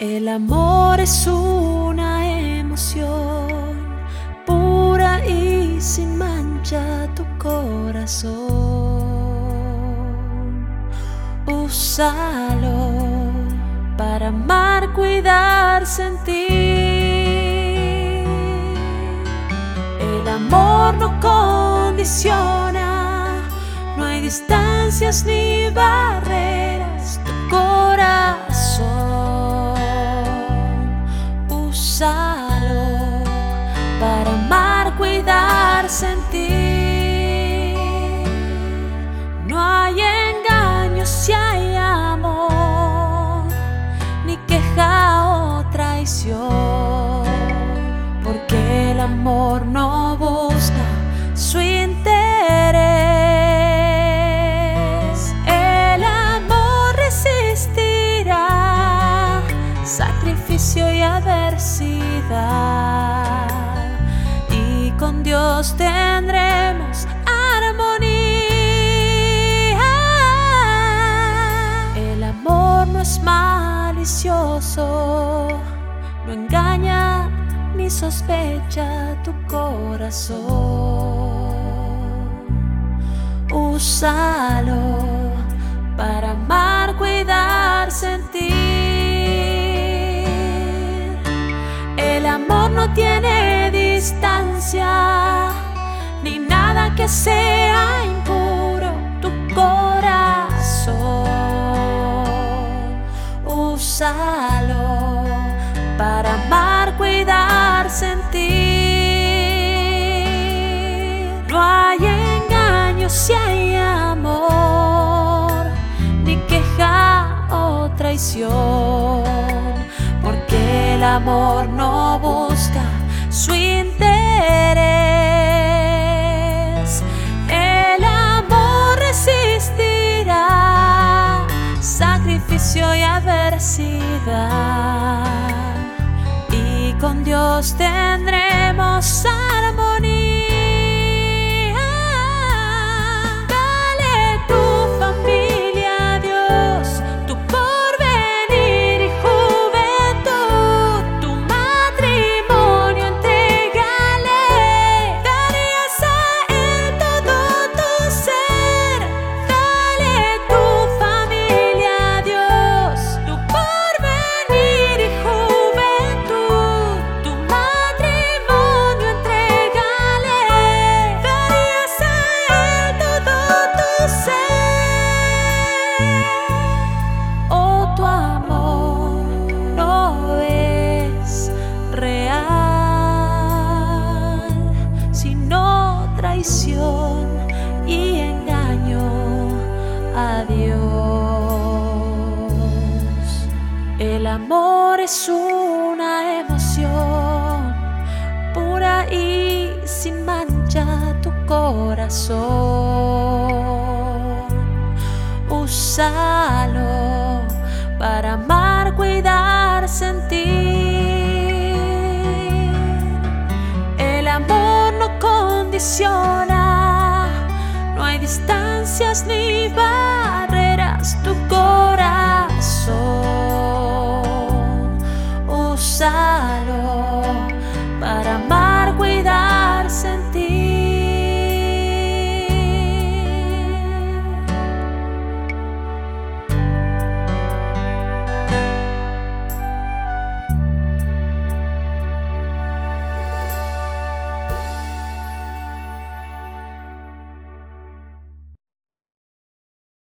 El amor es una emoción pura y sin mancha tu corazón. Úsalo para amar, cuidar, sentir. El amor no condiciona, no hay distancias ni barreras. Y con Dios tendremos armonía. El amor no es malicioso, no engaña ni sospecha tu corazón. Úsalo ni nada que sea impuro tu corazón. Úsalo para amar, cuidar, sentir. No hay engaño si hay amor, ni queja o traición, porque el amor no busca su interés. Sacrificio y adversidad y con Dios tendremos armonía. Y engaño a Dios. El amor es una emoción pura y sin mancha tu corazón. Úsalo no hay distancias ni barreras. Tu corazón, úsalo para amar.